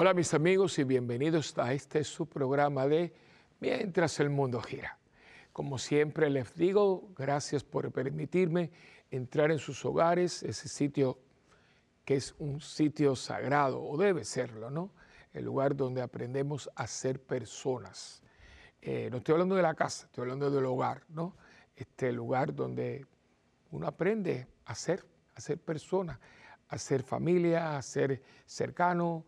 Hola mis amigos y bienvenidos a este su programa de Mientras el mundo gira. Como siempre les digo, gracias por permitirme entrar en sus hogares, ese sitio que es un sitio sagrado, o debe serlo, ¿no? El lugar donde aprendemos a ser personas. Eh, no estoy hablando de la casa, estoy hablando del hogar, ¿no? Este lugar donde uno aprende a ser, a ser persona, a ser familia, a ser cercano,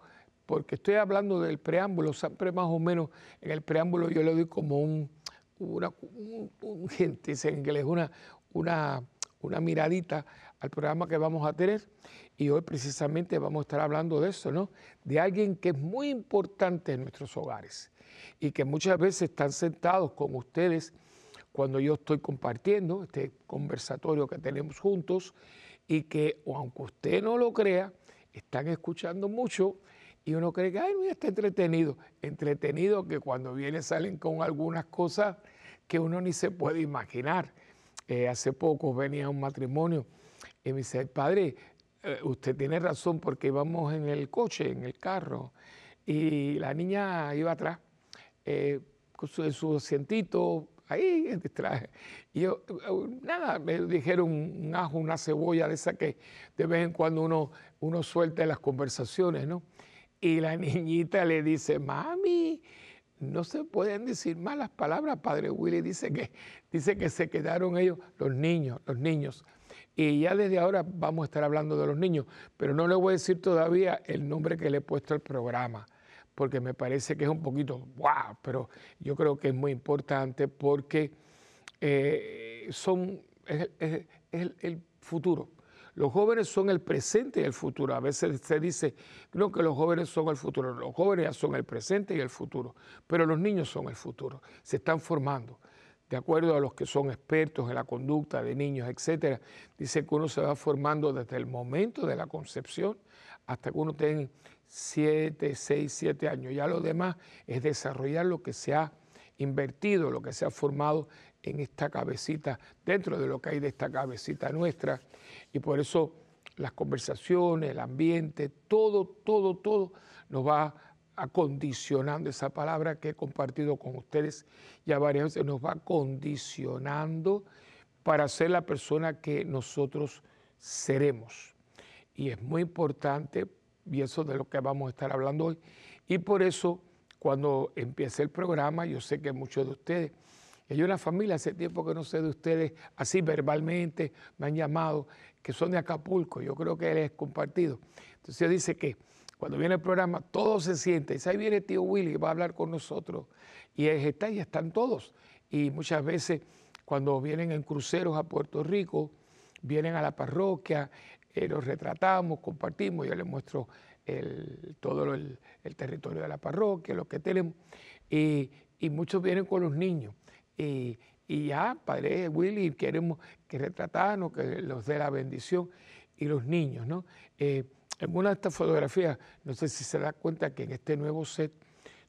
porque estoy hablando del preámbulo, siempre más o menos en el preámbulo yo le doy como un, una, un, gente, en inglés, una, una, una miradita al programa que vamos a tener y hoy precisamente vamos a estar hablando de eso, ¿no? De alguien que es muy importante en nuestros hogares y que muchas veces están sentados con ustedes cuando yo estoy compartiendo este conversatorio que tenemos juntos y que, aunque usted no lo crea, están escuchando mucho y uno cree que, ay, no, está entretenido. Entretenido que cuando viene salen con algunas cosas que uno ni se puede imaginar. Eh, hace poco venía un matrimonio y me dice, padre, eh, usted tiene razón porque íbamos en el coche, en el carro, y la niña iba atrás, eh, con su, su asientito, ahí traje. Y yo, nada, me dijeron un ajo, una cebolla de esa que de vez en cuando uno, uno suelta en las conversaciones, ¿no? Y la niñita le dice, mami, no se pueden decir malas palabras. Padre Willy dice que, dice que se quedaron ellos, los niños, los niños. Y ya desde ahora vamos a estar hablando de los niños, pero no le voy a decir todavía el nombre que le he puesto al programa, porque me parece que es un poquito, wow, pero yo creo que es muy importante porque eh, son, es, el futuro. Los jóvenes son el presente y el futuro. A veces se dice, no que los jóvenes son el futuro. Los jóvenes ya son el presente y el futuro, pero los niños son el futuro. Se están formando. De acuerdo a los que son expertos en la conducta de niños, etcétera, dice que uno se va formando desde el momento de la concepción hasta que uno tenga 7, 6, 7 años. Ya lo demás es desarrollar lo que se ha invertido, lo que se ha formado en esta cabecita, dentro de lo que hay de esta cabecita nuestra. Y por eso las conversaciones, el ambiente, todo, todo, todo nos va acondicionando, esa palabra que he compartido con ustedes ya varias veces, nos va condicionando para ser la persona que nosotros seremos. Y es muy importante, y eso de lo que vamos a estar hablando hoy, y por eso cuando empiece el programa, yo sé que muchos de ustedes hay una familia, hace tiempo que no sé de ustedes, así verbalmente me han llamado, que son de Acapulco, yo creo que él es compartido. Entonces dice que cuando viene el programa, todos se sienten, dice, ahí viene tío Willy, va a hablar con nosotros, y está, y están todos. Y muchas veces cuando vienen en cruceros a Puerto Rico, vienen a la parroquia, eh, los retratamos, compartimos, yo les muestro todo el, territorio de la parroquia, lo que tenemos, y muchos vienen con los niños. Y, ya, Padre Willy, queremos que retratarnos, que los dé la bendición. Y los niños, ¿no? Eh, en una de estas fotografías, no sé si se da cuenta que en este nuevo set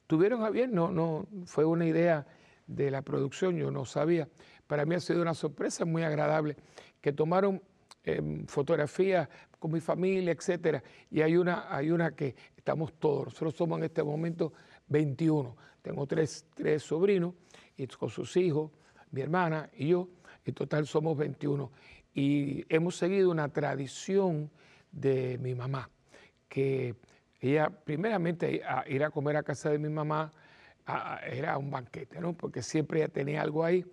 tuvieron a bien, no, no, fue una idea de la producción, yo no sabía. Para mí ha sido una sorpresa muy agradable que tomaron em, fotografías con mi familia, etcétera. Y hay una, hay una que estamos todos, nosotros somos en este momento 21. Tengo tres, tres sobrinos y con sus hijos, mi hermana y yo, en total somos 21. Y hemos seguido una tradición de mi mamá, que ella primeramente a ir a comer a casa de mi mamá era un banquete, ¿no? Porque siempre ella tenía algo ahí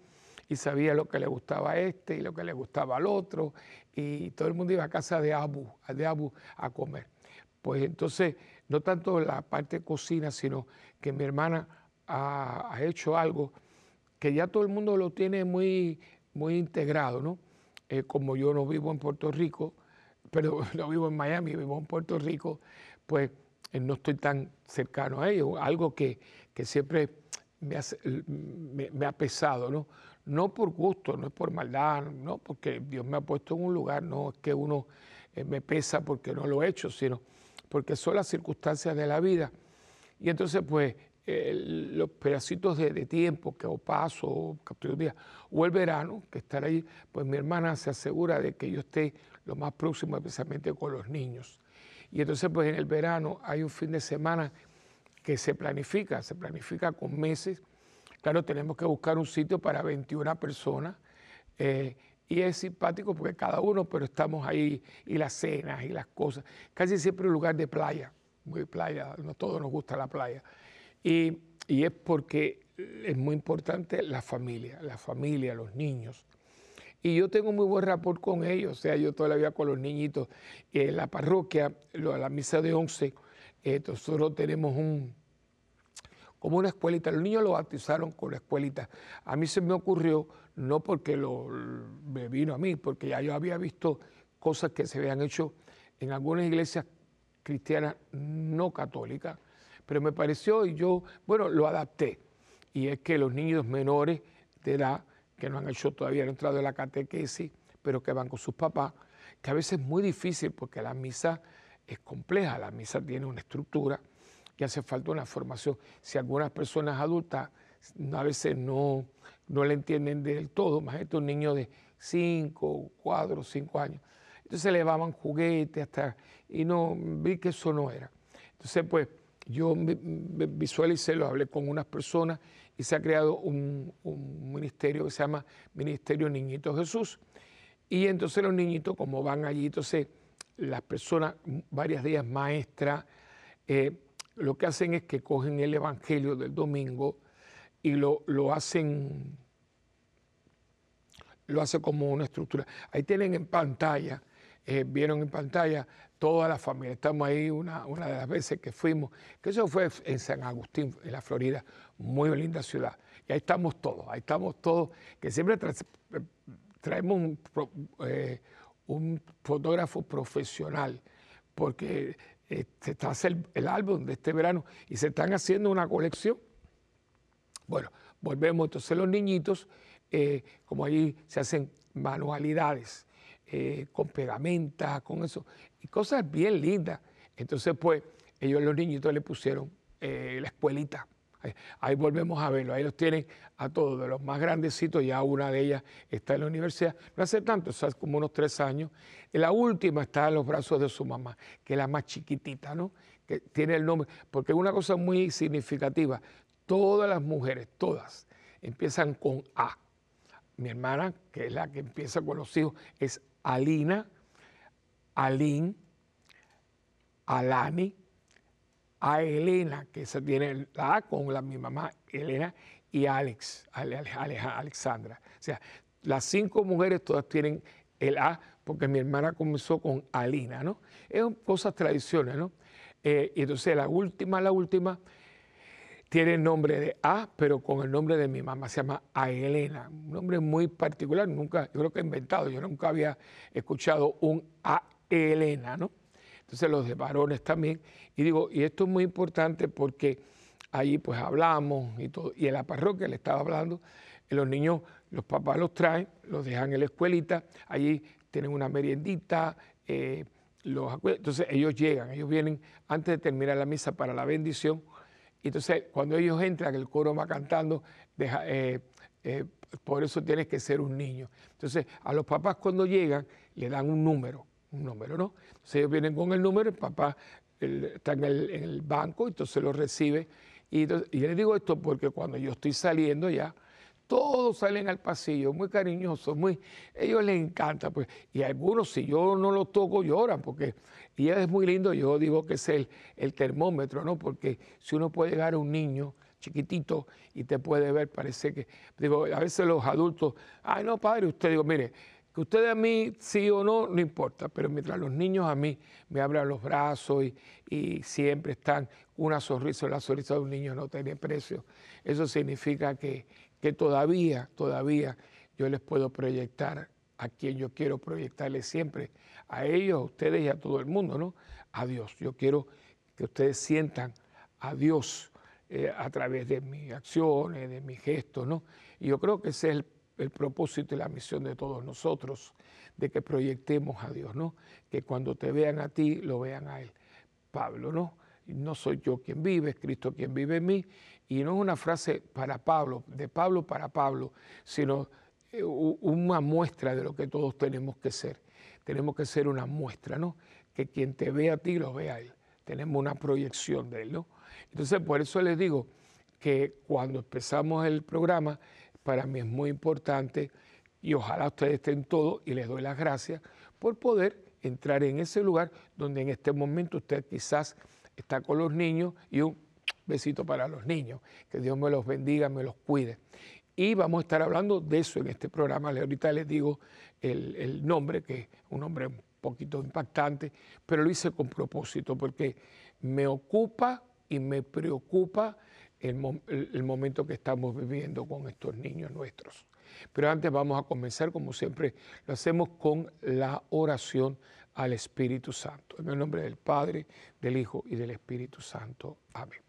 y sabía lo que le gustaba a este y lo que le gustaba al otro y todo el mundo iba a casa de Abu, de Abu a comer. Pues entonces, no tanto la parte de cocina, sino que mi hermana ha, ha hecho algo que ya todo el mundo lo tiene muy, muy integrado, ¿no? Eh, como yo no vivo en Puerto Rico, pero no vivo en Miami, vivo en Puerto Rico, pues eh, no estoy tan cercano a ellos, algo que, siempre me, ha pesado, ¿no? No por gusto, no es por maldad, no porque Dios me ha puesto en un lugar, no es que uno eh, me pesa porque no lo he hecho, sino porque son las circunstancias de la vida. Y entonces, pues, los pedacitos de, tiempo que o paso, o día, o el verano, que estar ahí, pues mi hermana se asegura de que yo esté lo más próximo, especialmente con los niños. Y entonces pues en el verano hay un fin de semana que se planifica, se planifica con meses. Claro, tenemos que buscar un sitio para 21 personas. Eh, y es simpático porque cada uno, pero estamos ahí y las cenas y las cosas. Casi siempre un lugar de playa, muy playa, no todos nos gusta la playa. Y, es porque es muy importante la familia, la familia, los niños. Y yo tengo muy buen rapport con ellos, o sea, yo toda la vida con los niñitos. En la parroquia, la misa de once, eh, nosotros tenemos un, como una escuelita. Los niños lo bautizaron con la escuelita. A mí se me ocurrió, no porque lo, me vino a mí, porque ya yo había visto cosas que se habían hecho en algunas iglesias cristianas no católicas, pero me pareció y yo, bueno, lo adapté. Y es que los niños menores de edad que no han hecho todavía, han entrado en la catequesis, pero que van con sus papás, que a veces es muy difícil porque la misa es compleja, la misa tiene una estructura y hace falta una formación. Si algunas personas adultas a veces no, no le entienden del todo, más un niño de 5, 4, 5 años. Entonces le llevaban juguetes hasta, y no, vi que eso no era. Entonces, pues, yo visualicé, lo hablé con unas personas y se ha creado un, ministerio que se llama Ministerio Niñito Jesús. Y entonces los niñitos, como van allí, entonces las personas, varias días maestras, eh, lo que hacen es que cogen el Evangelio del domingo y lo, lo hacen lo hace como una estructura. Ahí tienen en pantalla, eh, vieron en pantalla toda la familia. Estamos ahí una, una de las veces que fuimos, que eso fue en San Agustín, en la Florida, muy linda ciudad. Y ahí estamos todos, ahí estamos todos, que siempre traemos un, eh, un, fotógrafo profesional, porque eh, está haciendo el, álbum de este verano y se están haciendo una colección. Bueno, volvemos entonces los niñitos, como ahí se hacen manualidades con pegamenta, con eso, y cosas bien lindas. Entonces, pues, ellos los niñitos le pusieron la escuelita Ahí, volvemos a verlo, ahí los tienen a todos, de los más grandecitos, ya una de ellas está en la universidad, no hace tanto, hace como unos tres años. la última está en los brazos de su mamá, que es la más chiquitita, ¿no? Que tiene el nombre, porque es una cosa muy significativa, todas las mujeres, todas, empiezan con A. Mi hermana, que es la que empieza con los hijos, es Alina, Alín, Alani, a Elena, que se tiene la A con la, mi mamá Elena, y Alex, Alexandra. O sea, las cinco mujeres todas tienen el A, porque mi hermana comenzó con Alina, ¿no? Es cosas tradiciones, ¿no? Eh, y entonces la última, la última, tiene el nombre de A, pero con el nombre de mi mamá, se llama A Elena, un nombre muy particular, nunca, yo creo que he inventado, yo nunca había escuchado un A Elena, ¿no? entonces los de varones también. Y digo, y esto es muy importante porque allí pues hablamos y todo, y en la parroquia le estaba hablando, los niños, los papás los traen, los dejan en la escuelita, allí tienen una meriendita, eh, entonces ellos llegan, ellos vienen antes de terminar la misa para la bendición, entonces cuando ellos entran, el coro va cantando, eh, eh, por eso tienes que ser un niño. Entonces a los papás cuando llegan le dan un número, un número, ¿no? Entonces ellos vienen con el número, el papá está en el, banco, entonces lo recibe. Y, y les digo esto porque cuando yo estoy saliendo ya, todos salen al pasillo, muy cariñosos, muy, ellos les encanta, pues, y algunos si yo no los toco lloran, porque y es muy lindo, yo digo que es el, el termómetro, ¿no? Porque si uno puede llegar a un niño chiquitito y te puede ver, parece que, digo, a veces los adultos, ay no padre, usted digo, mire, que ustedes a mí sí o no, no importa, pero mientras los niños a mí me abran los brazos y, siempre están una sonrisa, la sonrisa de un niño no tiene precio, eso significa que, que todavía, todavía yo les puedo proyectar a quien yo quiero proyectarles siempre, a ellos, a ustedes y a todo el mundo, ¿no? A Dios. Yo quiero que ustedes sientan a Dios eh, a través de mis acciones, de mis gestos, ¿no? Y yo creo que ese es el el propósito y la misión de todos nosotros, de que proyectemos a Dios, ¿no? Que cuando te vean a ti, lo vean a Él. Pablo, ¿no? No soy yo quien vive, es Cristo quien vive en mí. Y no es una frase para Pablo, de Pablo para Pablo, sino eh, una muestra de lo que todos tenemos que ser. Tenemos que ser una muestra, ¿no? que quien te ve a ti lo ve a él. Tenemos una proyección de él, ¿no? Entonces, por eso les digo que cuando empezamos el programa, para mí es muy importante y ojalá ustedes estén todos y les doy las gracias por poder entrar en ese lugar donde en este momento usted quizás está con los niños y un besito para los niños. Que Dios me los bendiga, me los cuide. Y vamos a estar hablando de eso en este programa. Ahorita les digo el, nombre, que es un nombre un poquito impactante, pero lo hice con propósito porque me ocupa y me preocupa el, momento que estamos viviendo con estos niños nuestros. Pero antes vamos a comenzar, como siempre lo hacemos, con la oración al Espíritu Santo. En el nombre del Padre, del Hijo y del Espíritu Santo. Amén.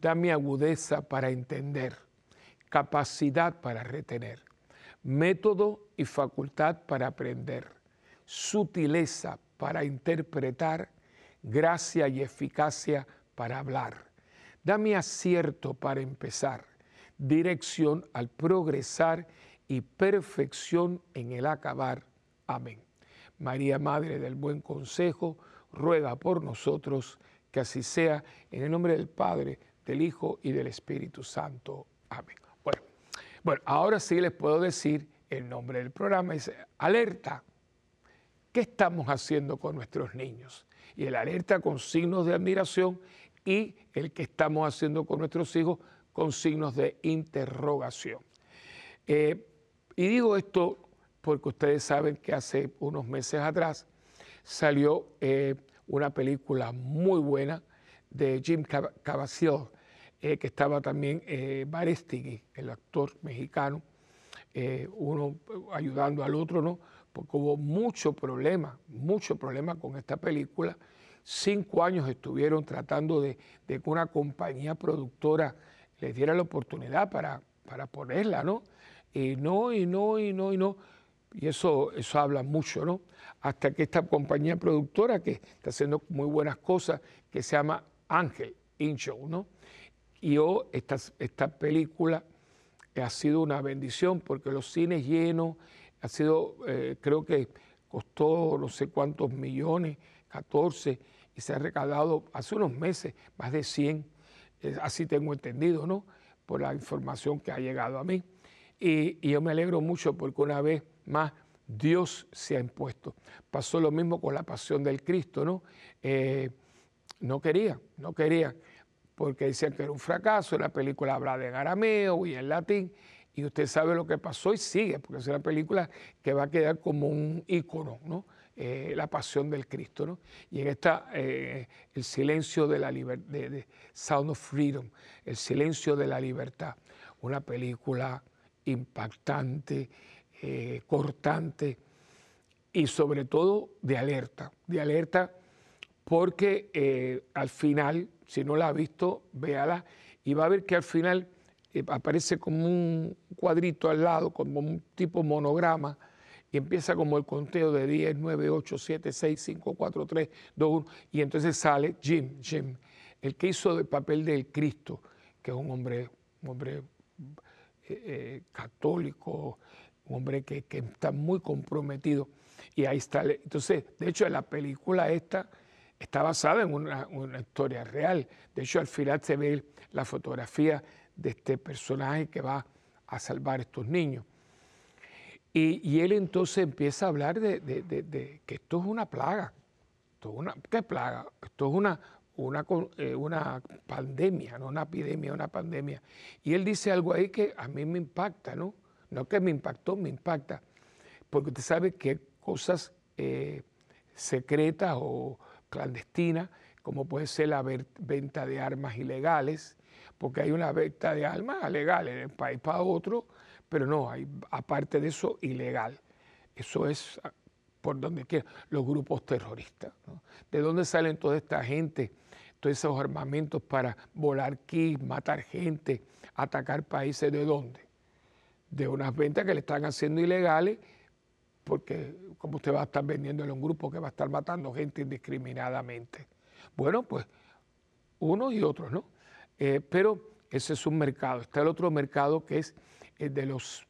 Dame agudeza para entender, capacidad para retener, método y facultad para aprender, sutileza para interpretar, gracia y eficacia para hablar. Dame acierto para empezar, dirección al progresar y perfección en el acabar. Amén. María, Madre del Buen Consejo, ruega por nosotros, que así sea, en el nombre del Padre, del Hijo y del Espíritu Santo. Amén. Bueno, bueno, ahora sí les puedo decir el nombre del programa, es alerta. ¿Qué estamos haciendo con nuestros niños? Y el alerta con signos de admiración y el que estamos haciendo con nuestros hijos con signos de interrogación. Eh, y digo esto porque ustedes saben que hace unos meses atrás salió eh, una película muy buena de Jim Caviezel eh, que estaba también eh, Barestigui, el actor mexicano, eh, uno ayudando al otro, ¿no? Porque hubo mucho problema, mucho problema con esta película. Cinco años estuvieron tratando de, que una compañía productora les diera la oportunidad para, para ponerla, ¿no? Y no, y no, y no, y no. Y eso, eso habla mucho, ¿no? Hasta que esta compañía productora, que está haciendo muy buenas cosas, que se llama Ángel Incho, ¿no? Y yo, esta, esta película ha sido una bendición porque los cines llenos, ha sido, eh, creo que costó no sé cuántos millones, 14, y se ha recaudado hace unos meses más de 100, así tengo entendido, ¿no? Por la información que ha llegado a mí. Y, yo me alegro mucho porque una vez más Dios se ha impuesto. Pasó lo mismo con la pasión del Cristo, ¿no? Eh, no quería, no quería porque decían que era un fracaso, la película habla de arameo y en latín, y usted sabe lo que pasó y sigue, porque es una película que va a quedar como un ícono, ¿no? Eh, la pasión del Cristo, ¿no? Y en esta, eh, el silencio de la libertad, de, Sound of Freedom, el silencio de la libertad, una película impactante, eh, cortante y sobre todo de alerta, de alerta porque al final si no la ha visto, véala y va a ver que al final eh, aparece como un cuadrito al lado, como un tipo monograma, y empieza como el conteo de 10, 9, 8, 7, 6, 5, 4, 3, 2, 1, y entonces sale Jim, Jim, el que hizo el papel del Cristo, que es un hombre, un hombre eh, eh, católico, un hombre que, que, está muy comprometido. Y ahí está. Entonces, de hecho, en la película esta está basada en una, historia real. De hecho, al final se ve la fotografía de este personaje que va a salvar estos niños. Y, él entonces empieza a hablar de, que esto es una plaga. Esto una, ¿Qué plaga? Esto es una, una, eh, una pandemia, no una epidemia, una pandemia. Y él dice algo ahí que a mí me impacta, ¿no? No que me impactó, me impacta. Porque usted sabe que cosas eh, secretas o, clandestina, como puede ser la venta de armas ilegales, porque hay una venta de armas legales de un país para otro, pero no, hay aparte de eso ilegal. Eso es, por donde quiera, los grupos terroristas. ¿De dónde salen toda esta gente, todos esos armamentos para volar kits, matar gente, atacar países? ¿De dónde? De unas ventas que le están haciendo ilegales, porque como usted va a estar vendiéndole a un grupo que va a estar matando gente indiscriminadamente. Bueno, pues unos y otros, ¿no? Eh, pero ese es un mercado. Está el otro mercado que es el de los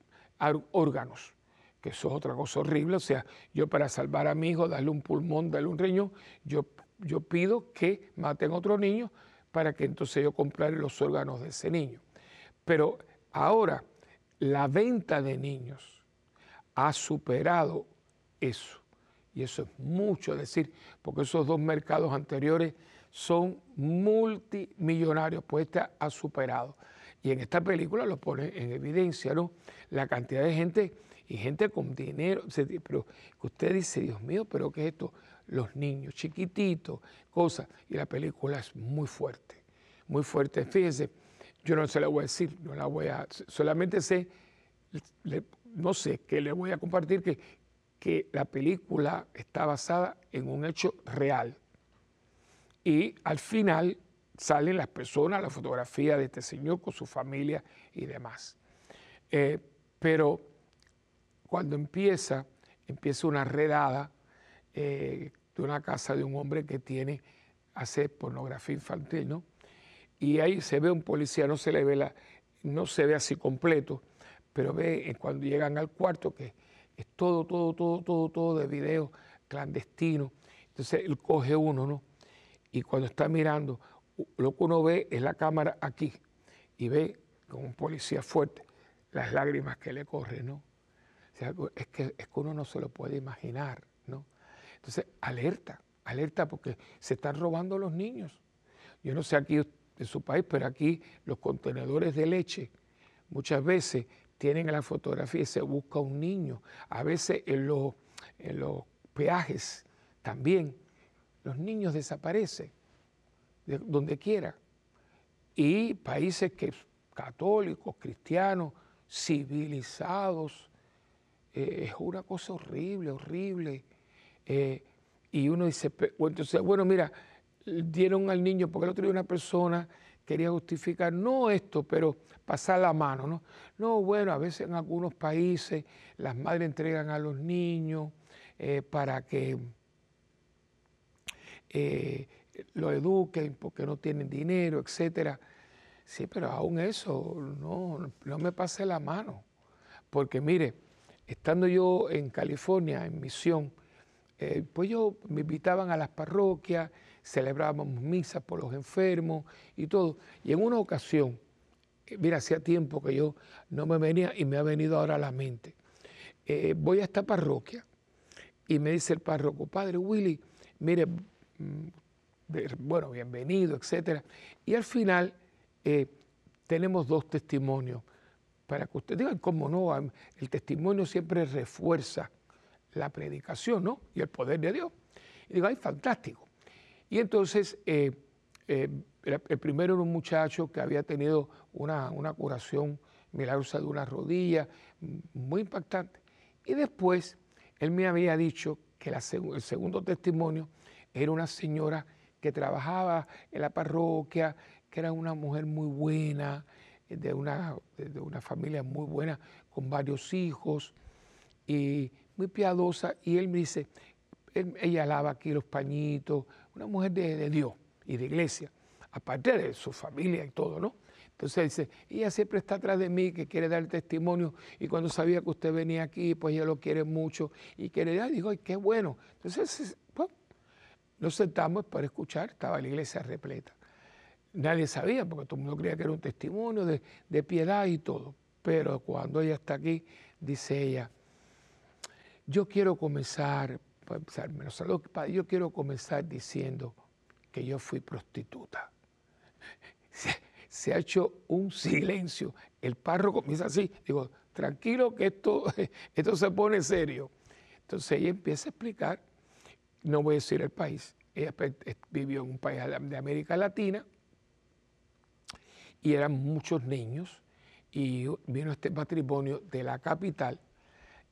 órganos, que eso es otra cosa horrible. O sea, yo para salvar a mi hijo, darle un pulmón, darle un riñón, yo, yo pido que maten a otro niño para que entonces yo compre los órganos de ese niño. Pero ahora la venta de niños ha superado eso. Y eso es mucho decir, porque esos dos mercados anteriores son multimillonarios, pues este ha superado. Y en esta película lo pone en evidencia, ¿no? La cantidad de gente y gente con dinero, pero usted dice, Dios mío, pero ¿qué es esto? Los niños chiquititos, cosas. Y la película es muy fuerte, muy fuerte. Fíjese, yo no se la voy a decir, no la voy a, solamente sé, no sé, que le voy a compartir que, que la película está basada en un hecho real. Y al final salen las personas, la fotografía de este señor con su familia y demás. Eh, pero cuando empieza, empieza una redada eh, de una casa de un hombre que tiene, hace pornografía infantil, ¿no? Y ahí se ve un policía, no se le ve la, no se ve así completo, pero ve cuando llegan al cuarto que es todo, todo, todo, todo, todo de video clandestino. Entonces él coge uno, ¿no? Y cuando está mirando, lo que uno ve es la cámara aquí y ve con un policía fuerte las lágrimas que le corren, ¿no? es, que, es que uno no se lo puede imaginar, ¿no? Entonces, alerta, alerta porque se están robando los niños. Yo no sé aquí en su país, pero aquí los contenedores de leche muchas veces tienen la fotografía y se busca un niño. A veces en los, en los peajes también los niños desaparecen donde quiera. Y países que católicos, cristianos, civilizados, eh, es una cosa horrible, horrible. Eh, y uno dice, bueno, mira, dieron al niño, porque el otro día una persona quería justificar, no esto, pero pasar la mano, ¿no? No, bueno, a veces en algunos países las madres entregan a los niños eh, para que lo eduquen porque no tienen dinero, etcétera. Sí, pero aún eso, no, no me pase la mano. Porque mire, estando yo en California, en misión, eh, pues yo me invitaban a las parroquias, celebrábamos misas por los enfermos y todo. Y en una ocasión, eh, mira, hacía tiempo que yo no me venía y me ha venido ahora a la mente. Eh, voy a esta parroquia y me dice el párroco, padre Willy, mire, mm, bueno, bienvenido, etcétera. Y al final eh, tenemos dos testimonios para que ustedes digan cómo no, el testimonio siempre refuerza la predicación, ¿no? Y el poder de Dios. Y digo, ay, fantástico. Y entonces, eh, eh, el primero era un muchacho que había tenido una, curación milagrosa de una rodilla, muy impactante. Y después, él me había dicho que el segundo testimonio era una señora que trabajaba en la parroquia, que era una mujer muy buena, de una, de una familia muy buena, con varios hijos, y muy piadosa. Y él me dice, ella lava aquí los pañitos, una mujer de, Dios y de iglesia, aparte de su familia y todo, ¿no? Entonces dice, ella siempre está atrás de mí, que quiere dar testimonio, y cuando sabía que usted venía aquí, pues ella lo quiere mucho, y quiere, dar, digo, ay, qué bueno. Entonces nos sentamos para escuchar, estaba la iglesia repleta. Nadie sabía, porque todo el mundo creía que era un testimonio de, piedad y todo. Pero cuando ella está aquí, dice ella, yo quiero comenzar, menos yo quiero comenzar diciendo que yo fui prostituta. Se, ha hecho un silencio. El párroco comienza así, digo, tranquilo que esto, esto se pone serio. Entonces ella empieza a explicar no voy a decir el país, ella vivió en un país de América Latina y eran muchos niños y vino este matrimonio de la capital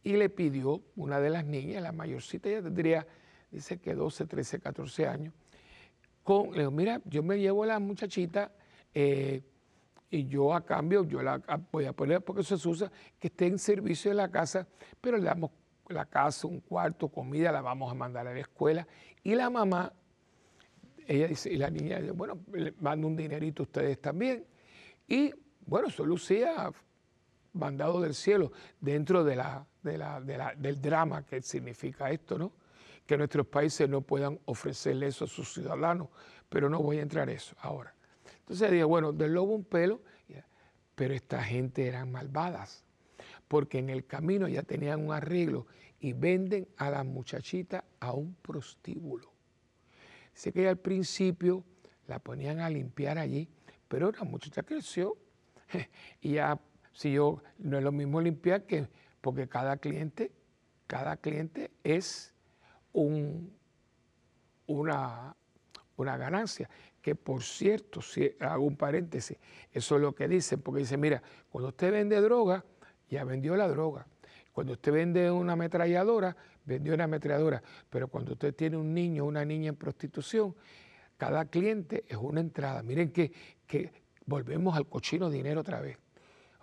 y le pidió una de las niñas, la mayorcita, ella tendría, dice que 12, 13, 14 años, con, le digo, mira, yo me llevo a la muchachita eh, y yo a cambio, yo la voy a poner, porque eso se usa, que esté en servicio de la casa, pero le damos la casa, un cuarto, comida, la vamos a mandar a la escuela. Y la mamá, ella dice, y la niña dice, bueno, le mando un dinerito a ustedes también. Y bueno, eso lucía mandado del cielo dentro de la, del drama que significa esto, ¿no? Que nuestros países no puedan ofrecerle eso a sus ciudadanos, pero no voy a entrar en eso ahora. Entonces dije, bueno, del lobo un pelo, pero esta gente eran malvadas porque en el camino ya tenían un arreglo y venden a la muchachita a un prostíbulo. Dice que al principio la ponían a limpiar allí, pero la muchacha creció y ya si yo no es lo mismo limpiar que porque cada cliente, cada cliente es un, una, una ganancia. Que por cierto, si hago un paréntesis, eso es lo que dicen, porque dice, mira, cuando usted vende droga, ya vendió la droga. Cuando usted vende una ametralladora, vendió una ametralladora. Pero cuando usted tiene un niño o una niña en prostitución, cada cliente es una entrada. Miren que, que volvemos al cochino dinero otra vez.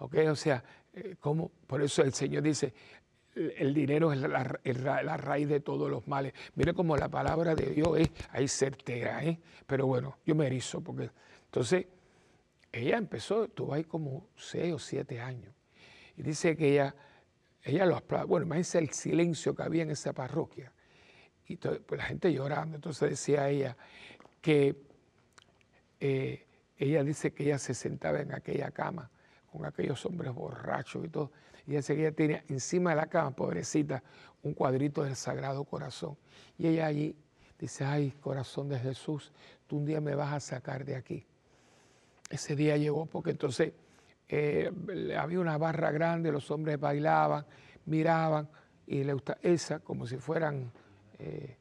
O sea, eh, como, por eso el Señor dice, el dinero es la, raíz de todos los males. Mire cómo la palabra de Dios es ahí certera, ¿eh? Pero bueno, yo me erizo porque entonces ella empezó, tuvo ahí como seis o siete años. Y dice que ella, ella lo aplaude. Bueno, imagínense el silencio que había en esa parroquia. Y pues la gente llorando. Entonces decía ella que eh, ella dice que ella se sentaba en aquella cama con aquellos hombres borrachos y todo. Y ella tenía encima de la cama, pobrecita, un cuadrito del Sagrado Corazón. Y ella allí dice, ay, corazón de Jesús, tú un día me vas a sacar de aquí. Ese día llegó porque entonces eh, había una barra grande, los hombres bailaban, miraban y le gustaba esa como si fueran eh,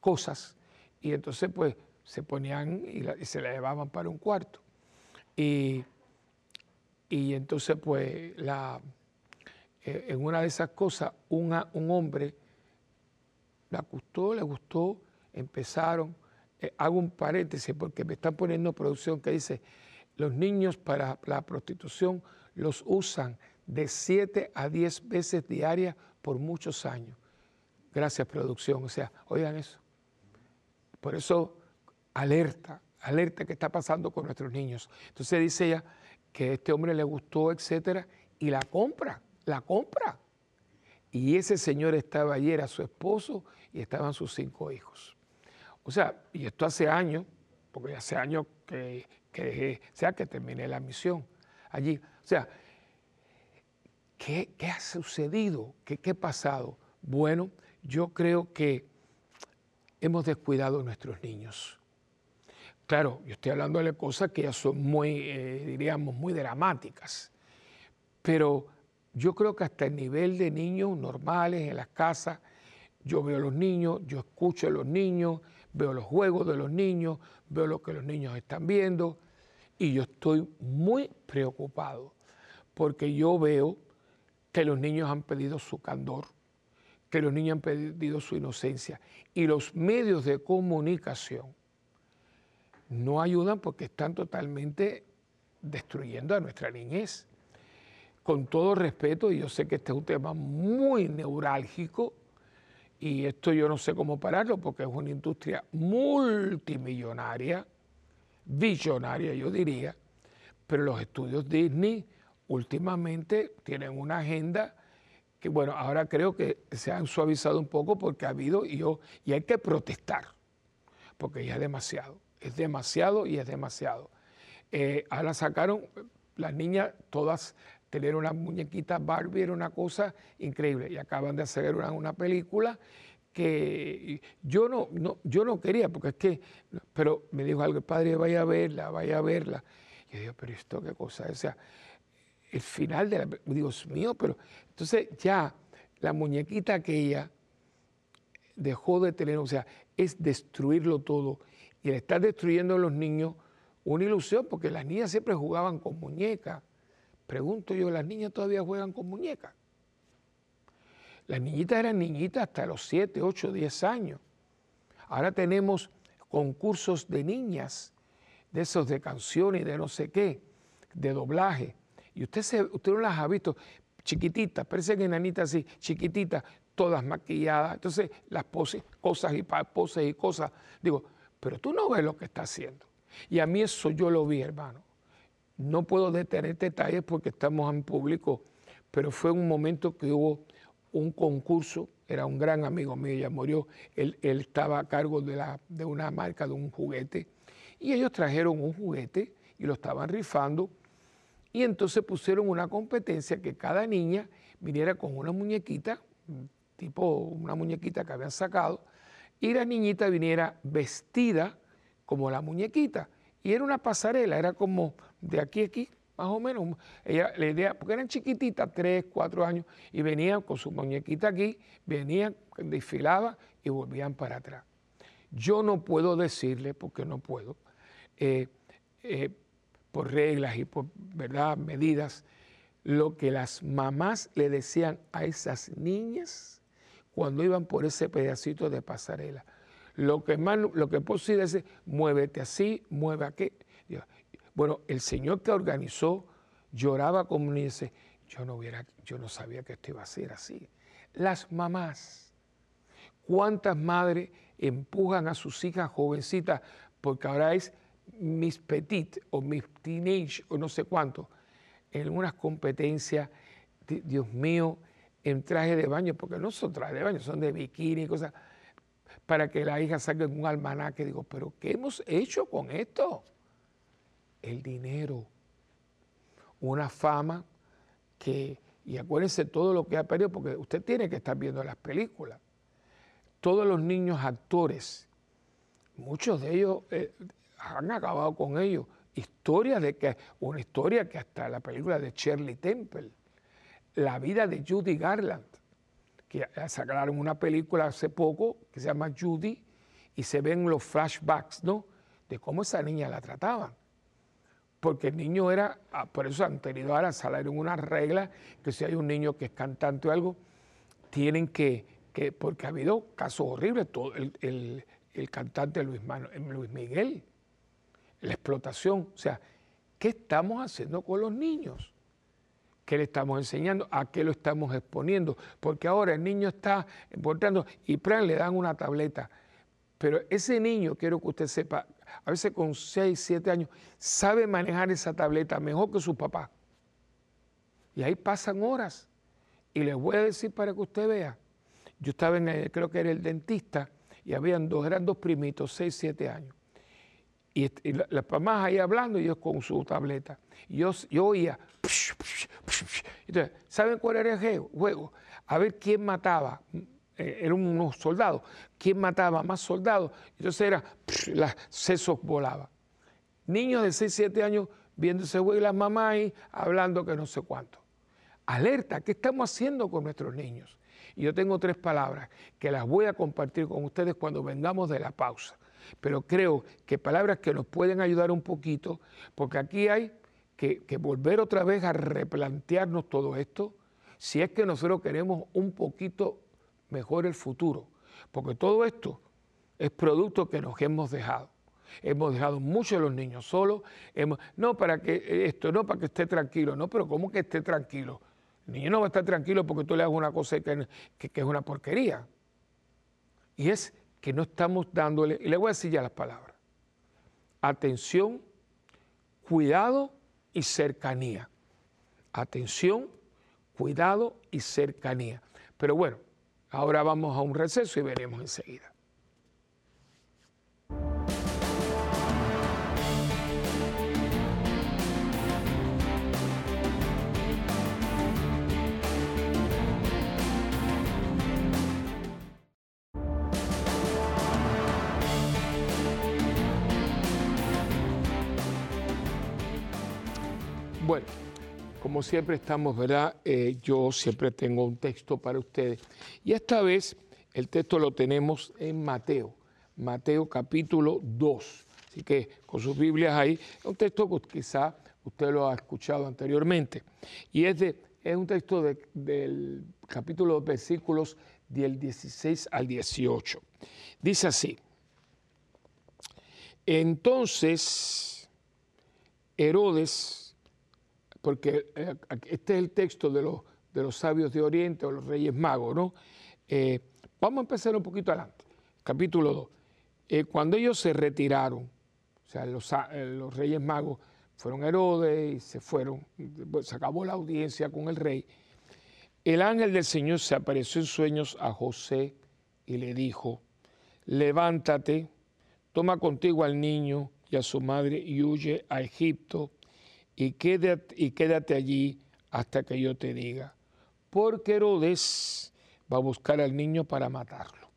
cosas. Y entonces pues se ponían y, se la llevaban para un cuarto. Y, y entonces pues la, eh, en una de esas cosas una, un hombre la gustó, le gustó, empezaron, hago un paréntesis porque me están poniendo producción que dice, los niños para la prostitución los usan de 7 a 10 veces diarias por muchos años. Gracias, producción. O sea, oigan eso. Por eso, alerta, alerta que está pasando con nuestros niños. Entonces dice ella que a este hombre le gustó, etcétera, y la compra, la compra. Y ese señor estaba ayer, a su esposo, y estaban sus cinco hijos. O sea, y esto hace años, porque hace años que, que sea que terminé la misión allí. O sea, ¿qué, ha sucedido? ¿Qué, ¿Qué, ha pasado? Bueno, yo creo que hemos descuidado a nuestros niños. Claro, yo estoy hablando de cosas que ya son muy, eh, diríamos, muy dramáticas, pero yo creo que hasta el nivel de niños normales en las casas, yo veo a los niños, yo escucho a los niños, veo los juegos de los niños, veo lo que los niños están viendo y yo estoy muy preocupado porque yo veo que los niños han pedido su candor, que los niños han pedido su inocencia y los medios de comunicación no ayudan porque están totalmente destruyendo a nuestra niñez. Con todo respeto, y yo sé que este es un tema muy neurálgico, y esto yo no sé cómo pararlo porque es una industria multimillonaria, billonaria yo diría, pero los estudios Disney últimamente tienen una agenda que, bueno, ahora creo que se han suavizado un poco porque ha habido y, yo, y hay que protestar, porque ya es demasiado, es demasiado y es demasiado. Eh, ahora sacaron, las niñas todas tener una muñequita Barbie era una cosa increíble. Y acaban de hacer una, película que yo no, no, yo no quería, porque es que, pero me dijo algo, padre, vaya a verla, vaya a verla. Y yo digo, pero esto qué cosa, o sea, el final de la, Dios mío, pero entonces ya la muñequita aquella dejó de tener, o sea, es destruirlo todo y le está destruyendo a los niños una ilusión, porque las niñas siempre jugaban con muñecas Pregunto yo, ¿las niñas todavía juegan con muñecas? las niñitas eran niñitas hasta los 7, 8, 10 años. Ahora tenemos concursos de niñas, de esos de canciones de no sé qué, de doblaje. Y usted, se, usted no las ha visto chiquititas, parecen enanitas así, chiquititas, todas maquilladas. Entonces, las poses, cosas y poses y cosas. Digo, pero tú no ves lo que está haciendo. Y a mí eso yo lo vi, hermano. No puedo detener detalles porque estamos en público, pero fue un momento que hubo un concurso, era un gran amigo mío, ya murió, él, estaba a cargo de, de una marca de un juguete, y ellos trajeron un juguete y lo estaban rifando, y entonces pusieron una competencia que cada niña viniera con una muñequita, tipo una muñequita que habían sacado, y la niñita viniera vestida como la muñequita. Y era una pasarela, era como de aquí a aquí, más o menos. Ella, la idea, porque eran chiquititas, tres, cuatro años, y venían con su muñequita aquí, venían, desfilaban y volvían para atrás. Yo no puedo decirle, porque no puedo, eh, eh, por reglas y por ¿verdad? medidas, lo que las mamás le decían a esas niñas cuando iban por ese pedacito de pasarela. Lo que, más, lo que puedo decir es, muévete así, mueve aquí. Bueno, el señor que organizó lloraba como y dice, yo no, hubiera, yo no sabía que esto iba a ser así. Las mamás, ¿cuántas madres empujan a sus hijas jovencitas porque ahora es mis petit o mis teenage o no sé cuánto, en unas competencias, Dios mío, en traje de baño, porque no son trajes de baño, son de bikini y cosas, para que la hija saque un almanaque. Digo, pero ¿qué hemos hecho con esto? El dinero, una fama que, y acuérdense todo lo que ha perdido, porque usted tiene que estar viendo las películas. Todos los niños actores, muchos de ellos eh, han acabado con ellos. Historias de que, una historia que hasta la película de Shirley Temple, la vida de Judy Garland, que sacaron una película hace poco que se llama Judy y se ven los flashbacks, ¿no? De cómo esa niña la trataban. Porque el niño era, ah, por eso han tenido ahora, salieron una regla que si hay un niño que es cantante o algo, tienen que, que porque ha habido casos horribles, todo el, el, cantante Luis, Luis Miguel, la explotación, o sea, ¿qué estamos haciendo con los niños? ¿Qué le estamos enseñando? ¿A qué lo estamos exponiendo? Porque ahora el niño está importando y le dan una tableta. Pero ese niño, quiero que usted sepa, a veces con 6, 7 años, sabe manejar esa tableta mejor que su papá. Y ahí pasan horas. Y les voy a decir para que usted vea. Yo estaba en, creo que era el dentista, y habían dos, eran dos primitos, 6, 7 años. Y, las mamás ahí hablando y yo con su tableta. Y yo, yo oía. Entonces, ¿saben cuál era el juego? A ver quién mataba. Eh, eran unos soldados. ¿Quién mataba más soldados? Entonces era, los sesos volaban. Niños de 6, 7 años viendo ese juego y las mamás ahí hablando que no sé cuánto. Alerta, ¿qué estamos haciendo con nuestros niños? Y yo tengo tres palabras que las voy a compartir con ustedes cuando vengamos de la pausa pero creo que palabras que nos pueden ayudar un poquito, porque aquí hay que, volver otra vez a replantearnos todo esto, si es que nosotros queremos un poquito mejor el futuro, porque todo esto es producto que nos hemos dejado. Hemos dejado mucho a los niños solos, no para que esto, no para que esté tranquilo, no, pero ¿cómo que esté tranquilo? El niño no va a estar tranquilo porque tú le hagas una cosa que, que es una porquería. Y es que no estamos dándole, y le voy a decir ya las palabras, atención, cuidado y cercanía. Atención, cuidado y cercanía. Pero bueno, ahora vamos a un receso y veremos enseguida. Bueno, como siempre estamos, ¿verdad? Eh, yo siempre tengo un texto para ustedes. Y esta vez el texto lo tenemos en Mateo, Mateo capítulo 2. Así que con sus Biblias ahí, un texto que quizá usted lo ha escuchado anteriormente. Y es de es un texto del capítulo versículos del 16 al 18. Dice así, entonces Herodes, porque eh, este es el texto de los, de los sabios de Oriente o los reyes magos, ¿no? Eh, vamos a empezar un poquito adelante, capítulo 2. Eh, cuando ellos se retiraron, o sea, los, los reyes magos fueron Herodes y se fueron, se acabó la audiencia con el rey. El ángel del Señor se apareció en sueños a José y le dijo, levántate, toma contigo al niño y a su madre y huye a Egipto y quédate, y quédate allí hasta que yo te diga, porque Herodes va a buscar al niño para matarlo.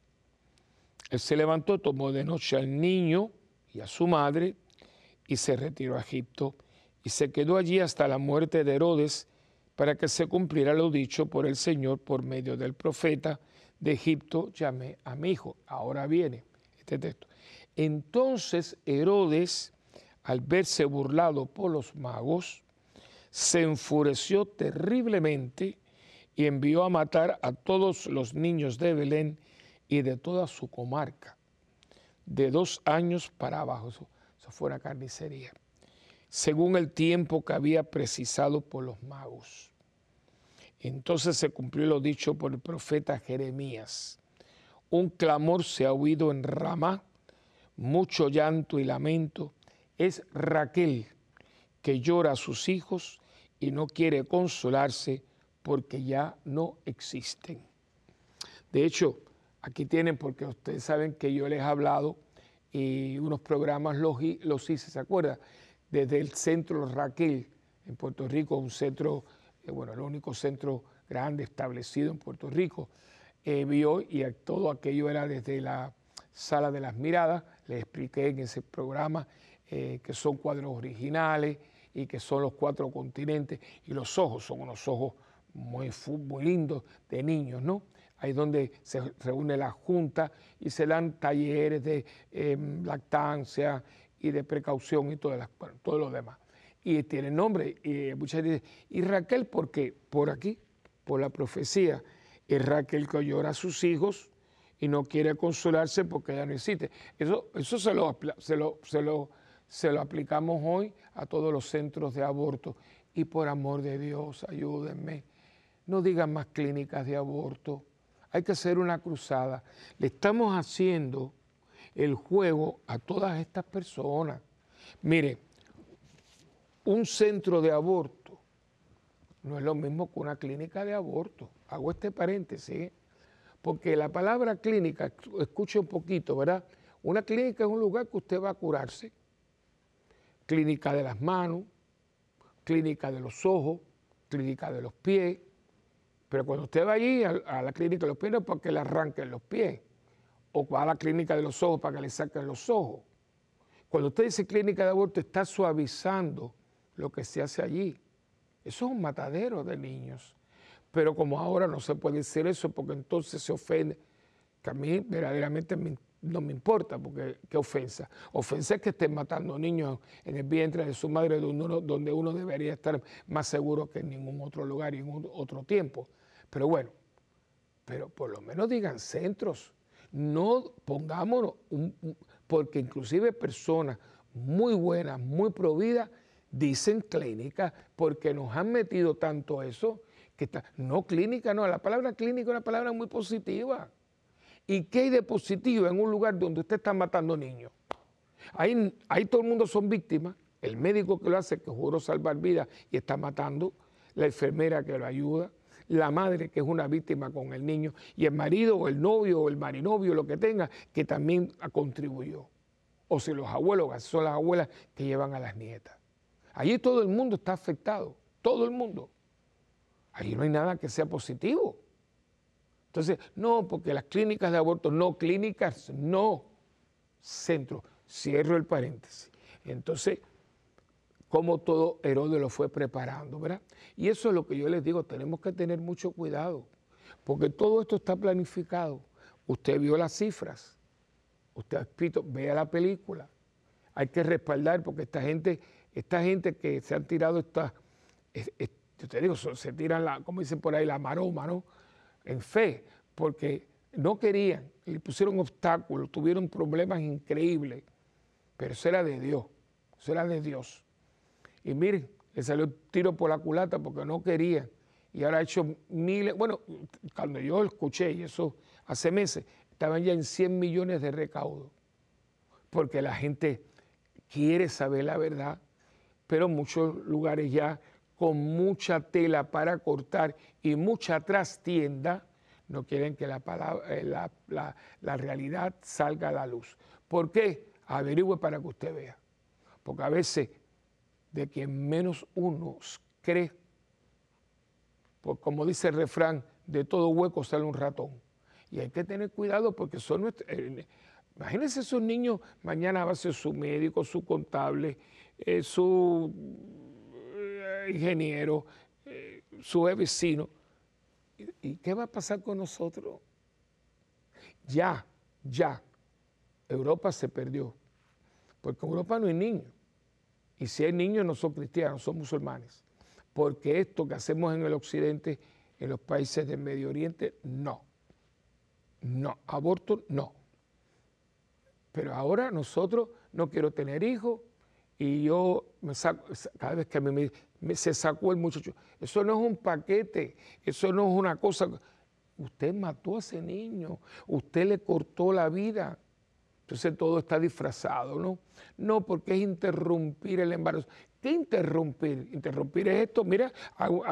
Él se levantó, tomó de noche al niño y a su madre y se retiró a Egipto y se quedó allí hasta la muerte de Herodes para que se cumpliera lo dicho por el Señor por medio del profeta de Egipto, llamé a mi hijo. Ahora viene este texto. Entonces Herodes, al verse burlado por los magos, se enfureció terriblemente y envió a matar a todos los niños de Belén y de toda su comarca, de dos años para abajo. Eso, fue una carnicería según el tiempo que había precisado por los magos. Entonces se cumplió lo dicho por el profeta Jeremías. Un clamor se ha oído en Ramá, mucho llanto y lamento. Es Raquel que llora a sus hijos y no quiere consolarse porque ya no existen. De hecho, aquí tienen, porque ustedes saben que yo les he hablado y unos programas los, hice, ¿se acuerdan? desde el centro Raquel en Puerto Rico, un centro, eh, bueno, el único centro grande establecido en Puerto Rico, eh, vio y todo aquello era desde la sala de las miradas, les expliqué en ese programa eh, que son cuadros originales y que son los cuatro continentes y los ojos son unos ojos muy, muy lindos de niños, ¿no? Ahí es donde se reúne la junta y se dan talleres de em, lactancia y de precaución y todo, todo lo demás. Y tiene nombre, y muchas dicen, ¿y Raquel por qué? Por aquí, por la profecía. Es Raquel que llora a sus hijos y no quiere consolarse porque ya no existe. Eso, eso se, lo, se, lo, se, lo, se lo aplicamos hoy a todos los centros de aborto. Y por amor de Dios, ayúdenme. No digan más clínicas de aborto. Hay que hacer una cruzada. Le estamos haciendo el juego a todas estas personas. Mire, un centro de aborto no es lo mismo que una clínica de aborto. Hago este paréntesis, porque la palabra clínica, escuche un poquito, ¿verdad? Una clínica es un lugar que usted va a curarse. Clínica de las manos, clínica de los ojos, clínica de los pies. Pero cuando usted va allí a, la clínica de los pies no es porque le arranquen los pies o va a la clínica de los ojos para que le saquen los ojos. Cuando usted dice clínica de aborto, está suavizando lo que se hace allí. Eso es un matadero de niños. Pero como ahora no se puede decir eso porque entonces se ofende, que a mí verdaderamente no me importa, porque qué ofensa. Ofensa es que estén matando niños en el vientre de su madre donde uno, debería estar más seguro que en ningún otro lugar y en otro tiempo. Pero bueno, pero por lo menos digan centros no pongámonos, porque inclusive personas muy buenas, muy providas, dicen clínica, porque nos han metido tanto eso, que está, no clínica, no, la palabra clínica es una palabra muy positiva. ¿Y qué hay de positivo en un lugar donde usted está matando niños? Ahí, ahí todo el mundo son víctimas, el médico que lo hace, que juró salvar vidas y está matando, la enfermera que lo ayuda, la madre que es una víctima con el niño y el marido o el novio o el marinovio, lo que tenga, que también contribuyó. O si los abuelos, son las abuelas que llevan a las nietas. Allí todo el mundo está afectado, todo el mundo. Allí no hay nada que sea positivo. Entonces, no, porque las clínicas de aborto, no, clínicas, no, centro. Cierro el paréntesis. Entonces, cómo todo Herodes lo fue preparando, ¿verdad? Y eso es lo que yo les digo, tenemos que tener mucho cuidado, porque todo esto está planificado. Usted vio las cifras, usted ha escrito, vea la película. Hay que respaldar porque esta gente, esta gente que se han tirado yo te digo, se tiran, la, como dicen por ahí, la maroma, ¿no? En fe, porque no querían, le pusieron obstáculos, tuvieron problemas increíbles, pero eso era de Dios, eso era de Dios. Y miren, le salió tiro por la culata porque no querían. Y ahora ha hecho miles, bueno, cuando yo escuché, y eso hace meses, estaban ya en 100 millones de recaudo, porque la gente quiere saber la verdad, pero muchos lugares ya con mucha tela para cortar y mucha trastienda, no quieren que la, palabra, eh, la, realidad salga a la luz. ¿Por qué? Averigüe para que usted vea. Porque a veces de quien menos uno cree, pues como dice el refrán, de todo hueco sale un ratón. Y hay que tener cuidado porque son nuestros... Eh, imagínense esos niños, mañana va a ser su médico, su contable, eh, su ingeniero, su vecino. ¿Y qué va a pasar con nosotros? Ya, ya, Europa se perdió, porque en Europa no hay niños. Y si hay niños no son cristianos, son musulmanes. Porque esto que hacemos en el occidente, en los países del Medio Oriente, no. No, aborto no. Pero ahora nosotros no quiero tener hijos y yo me saco, cada vez que me, me, se sacó el muchacho, eso no es un paquete, eso no es una cosa. Usted mató a ese niño, usted le cortó la vida. Entonces todo está disfrazado, ¿no? No, porque es interrumpir el embarazo. ¿Qué interrumpir? Interrumpir es esto. Mira,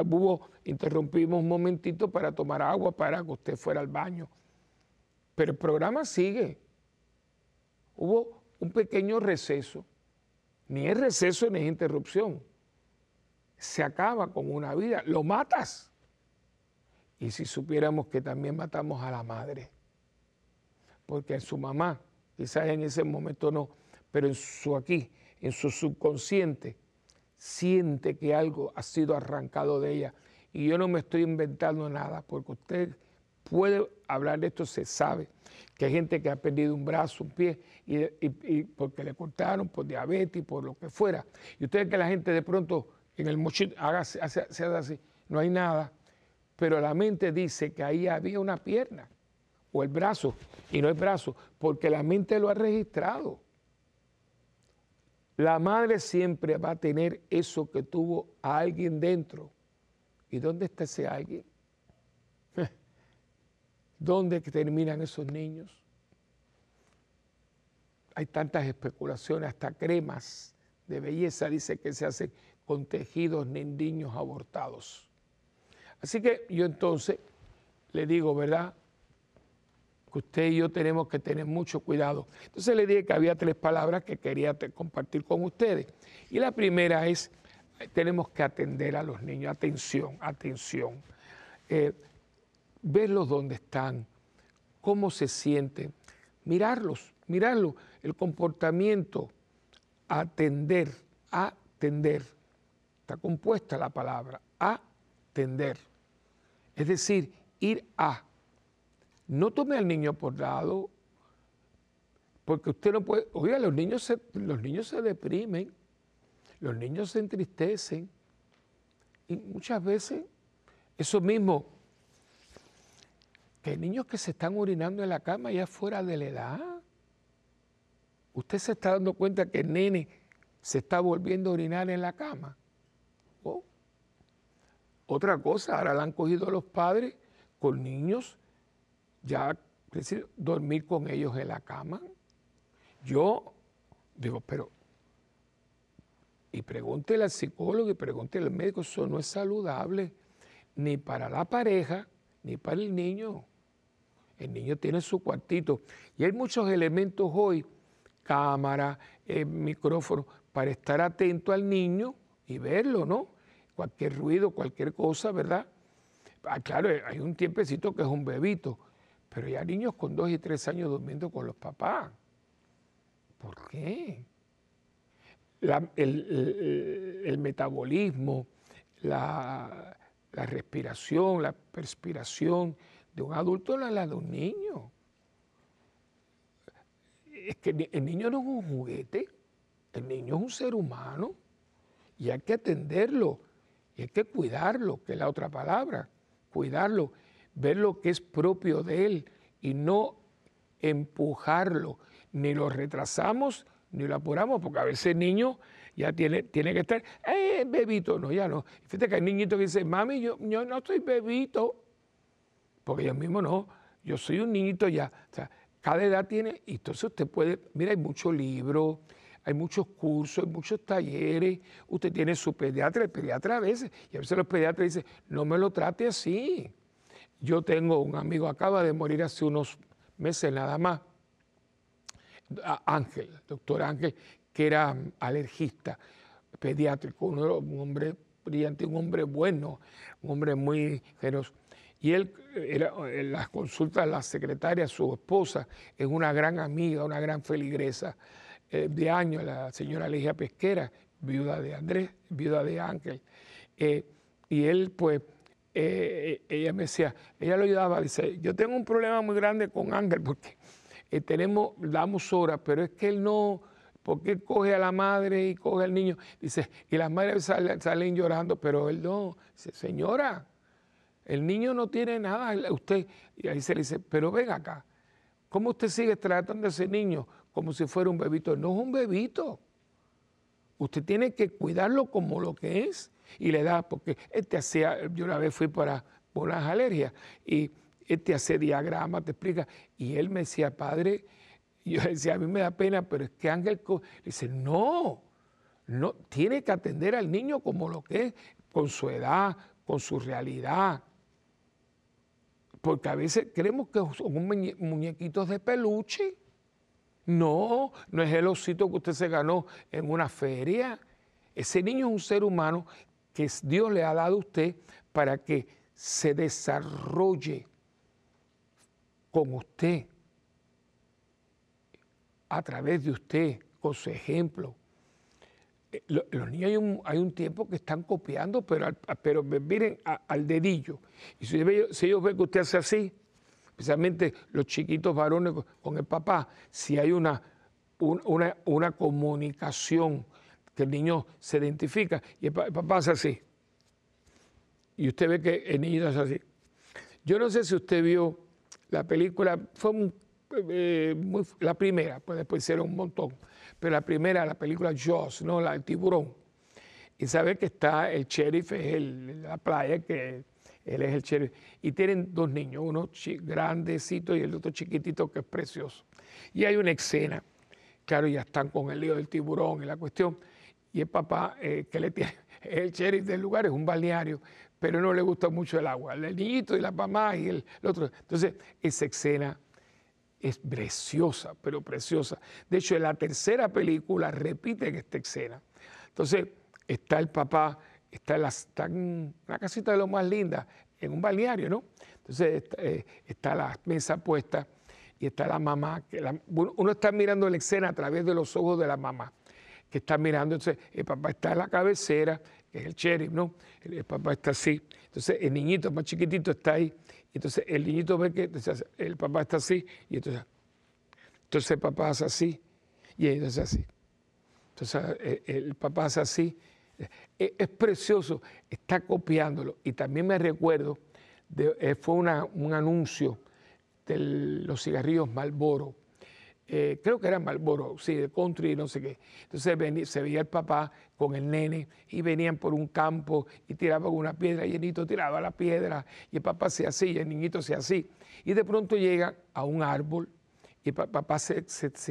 hubo, interrumpimos un momentito para tomar agua para que usted fuera al baño. Pero el programa sigue. Hubo un pequeño receso. Ni es receso ni es interrupción. Se acaba con una vida. Lo matas. Y si supiéramos que también matamos a la madre. Porque en su mamá quizás en ese momento no, pero en su aquí, en su subconsciente, siente que algo ha sido arrancado de ella. Y yo no me estoy inventando nada, porque usted puede hablar de esto, se sabe que hay gente que ha perdido un brazo, un pie, y, porque le cortaron por diabetes, por lo que fuera. Y usted que la gente de pronto en el mochito haga, se hace así, no hay nada, pero la mente dice que ahí había una pierna o el brazo, y no el brazo, porque la mente lo ha registrado. La madre siempre va a tener eso que tuvo a alguien dentro. ¿Y dónde está ese alguien? ¿Dónde terminan esos niños? Hay tantas especulaciones, hasta cremas de belleza dice que se hacen con tejidos ni niños abortados. Así que yo entonces le digo, ¿verdad? que usted y yo tenemos que tener mucho cuidado. Entonces le dije que había tres palabras que quería compartir con ustedes. Y la primera es, tenemos que atender a los niños, atención, atención. Eh, verlos donde están, cómo se sienten, mirarlos, mirarlos, el comportamiento, atender, atender. Está compuesta la palabra, atender. Es decir, ir a no tome al niño por lado, porque usted no puede, oiga, los niños se, los niños se deprimen, los niños se entristecen, y muchas veces eso mismo, que hay niños que se están orinando en la cama ya fuera de la edad. Usted se está dando cuenta que el nene se está volviendo a orinar en la cama. Otra cosa, ahora la han cogido los padres con niños ya decir, dormir con ellos en la cama. Yo digo, pero, y pregúntele al psicólogo y pregúntele al médico, eso no es saludable ni para la pareja ni para el niño. El niño tiene su cuartito. Y hay muchos elementos hoy, cámara, eh, micrófono, para estar atento al niño y verlo, ¿no? Cualquier ruido, cualquier cosa, ¿verdad? Ah, claro, hay un tiempecito que es un bebito, pero ya niños con dos y tres años durmiendo con los papás. ¿Por qué? el, metabolismo, la, respiración, la perspiración de un adulto es la de un niño. Es que el niño no es un juguete, el niño es un ser humano y hay que atenderlo. Y hay que cuidarlo, que es la otra palabra, cuidarlo, ver lo que es propio de él y no empujarlo, ni lo retrasamos ni lo apuramos, porque a veces el niño ya tiene, tiene que estar, eh, bebito, no, ya no. Fíjate que hay niñitos que dicen, mami, yo, yo no estoy bebito, porque yo mismo no, yo soy un niñito ya. O sea, cada edad tiene, y entonces usted puede, mira, hay muchos libros, hay muchos cursos, hay muchos talleres, usted tiene su pediatra, el pediatra a veces, y a veces los pediatras dicen, no me lo trate así. Yo tengo un amigo, acaba de morir hace unos meses nada más, Ángel, doctor Ángel, que era alergista pediátrico, un hombre brillante, un hombre bueno, un hombre muy generoso. Y él, era, en las consultas, la secretaria, su esposa, es una gran amiga, una gran feligresa eh, de años, la señora Legia Pesquera, viuda de Andrés, viuda de Ángel. Eh, y él, pues, eh, ella me decía, ella lo ayudaba, dice, yo tengo un problema muy grande con Ángel porque tenemos, damos horas, pero es que él no, porque él coge a la madre y coge al niño, dice, y las madres salen, llorando, pero él no, dice, señora, el niño no tiene nada, usted, y ahí se le dice, pero ven acá, ¿cómo usted sigue tratando a ese niño como si fuera un bebito? No es un bebito. Usted tiene que cuidarlo como lo que es y le da, porque este hacía, yo una vez fui para unas alergias y este hace diagrama, te explica, y él me decía, padre, yo decía, a mí me da pena, pero es que Ángel dice, no, no, tiene que atender al niño como lo que es, con su edad, con su realidad. Porque a veces creemos que son muñequitos de peluche. No, no es el osito que usted se ganó en una feria. Ese niño es un ser humano que Dios le ha dado a usted para que se desarrolle con usted a través de usted, con su ejemplo. Eh, los niños hay un, tiempo que están copiando, pero, pero miren al dedillo. Y si, ellos ven que usted hace así, especialmente los chiquitos varones con el papá, si hay una, una, una comunicación que el niño se identifica y el, papá hace así. Y usted ve que el niño hace así. Yo no sé si usted vio la película, fue eh, la primera, pues después hicieron un montón, pero la primera, la película Jaws, ¿no? La del tiburón. Y sabe que está el sheriff, es el, la playa, que él es el sheriff. Y tienen dos niños, uno grandecito y el otro chiquitito que es precioso. Y hay una escena, claro, ya están con el lío del tiburón y la cuestión. Y el papá, eh, que le tiene, el sheriff del lugar, es un balneario, pero no le gusta mucho el agua. El niñito y la mamá y el otro. Entonces, esa escena es preciosa, pero preciosa. De hecho, en la tercera película repite esta escena. Entonces, está el papá, está en, una casita de lo más linda, en un balneario, ¿no? Entonces, está, eh, la mesa puesta y está la mamá. Que uno está mirando la escena a través de los ojos de la mamá, que está mirando. Entonces, el papá está en la cabecera, que es el sheriff, ¿no? El, papá está así. Entonces, el niñito más chiquitito está ahí entonces el niñito ve que el papá está así y entonces, entonces el papá hace así y entonces así. Entonces eh, el papá hace así. Es precioso, está copiándolo. Y también me recuerdo, eh, fue un anuncio de los cigarrillos Malboro eh, creo que era Malboro, sí, de country, no sé qué. Entonces se veía el papá con el nene y venían por un campo y tiraban una piedra y el niñito tiraba la piedra y el papá se así y el niñito se así. Y de pronto llega a un árbol y papá se,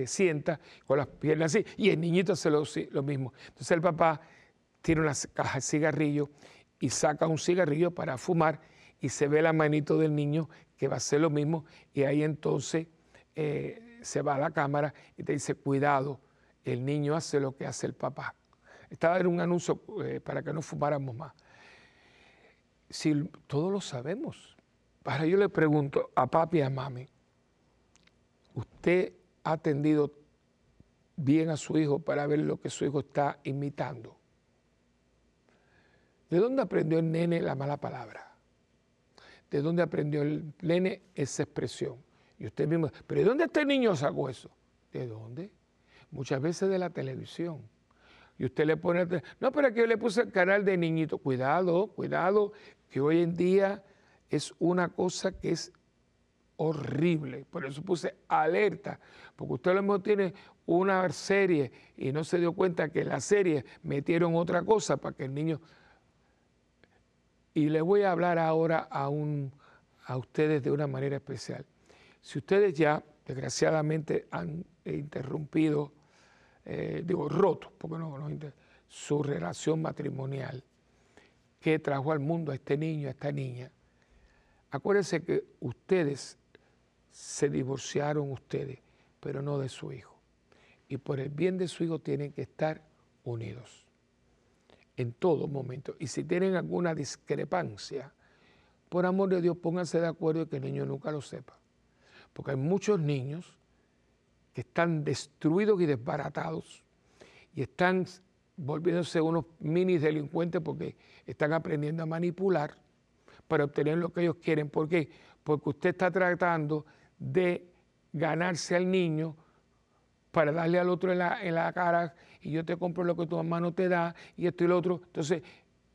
sienta con las piernas así y el niñito hace lo, lo mismo. Entonces el papá tiene una caja de cigarrillo y saca un cigarrillo para fumar y se ve la manito del niño que va a hacer lo mismo y ahí entonces... Eh, se va a la cámara y te dice, cuidado, el niño hace lo que hace el papá. Estaba en un anuncio eh, para que no fumáramos más. Si todos lo sabemos. Ahora yo le pregunto a papi y a mami, ¿usted ha atendido bien a su hijo para ver lo que su hijo está imitando? ¿De dónde aprendió el nene la mala palabra? ¿De dónde aprendió el nene esa expresión? Y usted mismo, pero ¿de dónde este niño sacó eso? ¿De dónde? Muchas veces de la televisión. y usted le pone, no, pero que yo le puse el canal de niñito. Cuidado, cuidado, que hoy en día es una cosa que es horrible. Por eso puse alerta, porque usted a lo mejor tiene una serie y no se dio cuenta que en la serie metieron otra cosa para que el niño... Y le voy a hablar ahora a, un, a ustedes de una manera especial. Si ustedes ya, desgraciadamente, han interrumpido, eh, digo, roto, porque no, no, su relación matrimonial que trajo al mundo a este niño, a esta niña, acuérdense que ustedes se divorciaron ustedes, pero no de su hijo. Y por el bien de su hijo tienen que estar unidos en todo momento. Y si tienen alguna discrepancia, por amor de Dios, pónganse de acuerdo y que el niño nunca lo sepa. Porque hay muchos niños que están destruidos y desbaratados y están volviéndose unos mini delincuentes porque están aprendiendo a manipular para obtener lo que ellos quieren. ¿Por qué? Porque usted está tratando de ganarse al niño para darle al otro en la, en la cara y yo te compro lo que tu mamá no te da y esto y lo otro. Entonces,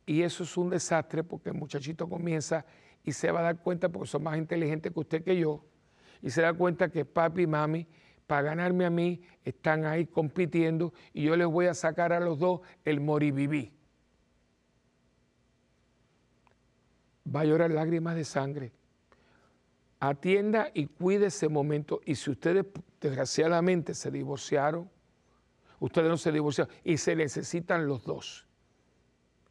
y eso es un desastre porque el muchachito comienza y se va a dar cuenta porque son más inteligentes que usted que yo y se da cuenta que papi y mami para ganarme a mí están ahí compitiendo y yo les voy a sacar a los dos el moribibí. Va a llorar lágrimas de sangre. Atienda y cuide ese momento. Y si ustedes desgraciadamente se divorciaron, ustedes no se divorciaron y se necesitan los dos.